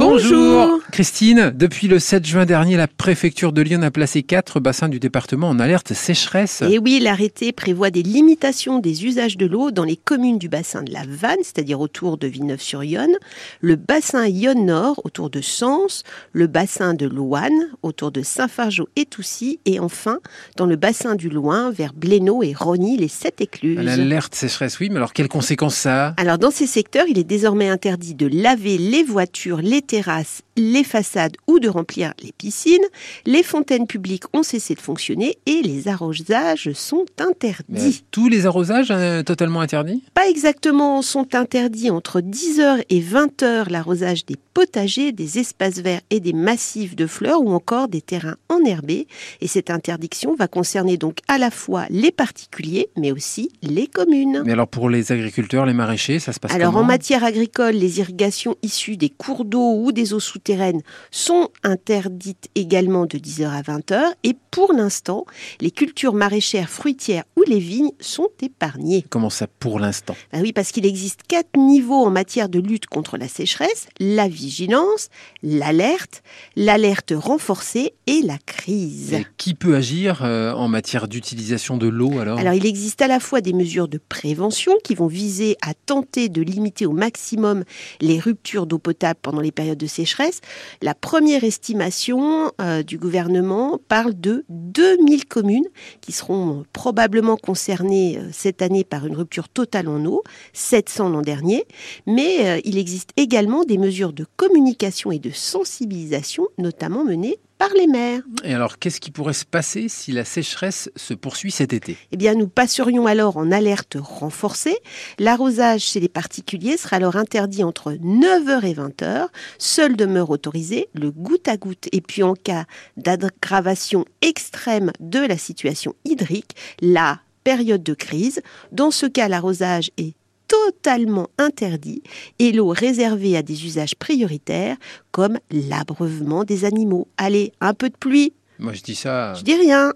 Bonjour. Christine, depuis le 7 juin dernier, la préfecture de Lyon a placé quatre bassins du département en alerte sécheresse. Et oui, l'arrêté prévoit des limitations des usages de l'eau dans les communes du bassin de la Vanne, c'est-à-dire autour de Villeneuve-sur-Yonne, le bassin Yonne-Nord autour de Sens, le bassin de Louane autour de Saint-Fargeau et Toussy, et enfin dans le bassin du Loing vers Blénaud et Rogny, les sept écluses. L'alerte sécheresse, oui, mais alors quelles conséquences ça a? Alors dans ces secteurs, il est désormais interdit de laver les voitures, les terrasses, les façades ou de remplir les piscines. Les fontaines publiques ont cessé de fonctionner et les arrosages sont interdits. Mais tous les arrosages euh, totalement interdits? Pas exactement, sont interdits entre 10h et 20h l'arrosage des potagers, des espaces verts et des massifs de fleurs ou encore des terrains enherbés. Et cette interdiction va concerner donc à la fois les particuliers mais aussi les communes. Mais alors pour les agriculteurs, les maraîchers, ça se passe Alors en matière agricole, les irrigations issues des cours d'eau ou des eaux souterraines sont interdites également de 10h à 20h et pour l'instant, les cultures maraîchères, fruitières ou les vignes sont épargnées. Comment ça pour l'instant? Bah oui, parce qu'il existe quatre niveaux en matière de lutte contre la sécheresse, la vigilance, l'alerte, l'alerte renforcée et la crise. Et qui peut agir euh, en matière d'utilisation de l'eau alors? Alors il existe à la fois des mesures de prévention qui vont viser à tenter de limiter au maximum les ruptures d'eau potable pendant les périodes de sécheresse. La première estimation euh, du gouvernement parle de 2000 communes qui seront probablement concernées euh, cette année par une rupture totale en eau, 700 l'an dernier, mais euh, il existe également des mesures de communication et de sensibilisation, notamment menées par les maires. Et alors qu'est-ce qui pourrait se passer si la sécheresse se poursuit cet été? Eh bien, nous passerions alors en alerte renforcée. L'arrosage chez les particuliers sera alors interdit entre 9h et 20h. Seul demeure autorisé le goutte à goutte. Et puis, en cas d'aggravation extrême de la situation hydrique, la période de crise, dans ce cas, l'arrosage est totalement interdit et l'eau réservée à des usages prioritaires comme l'abreuvement des animaux. Allez, un peu de pluie, Moi je dis ça. je dis rien.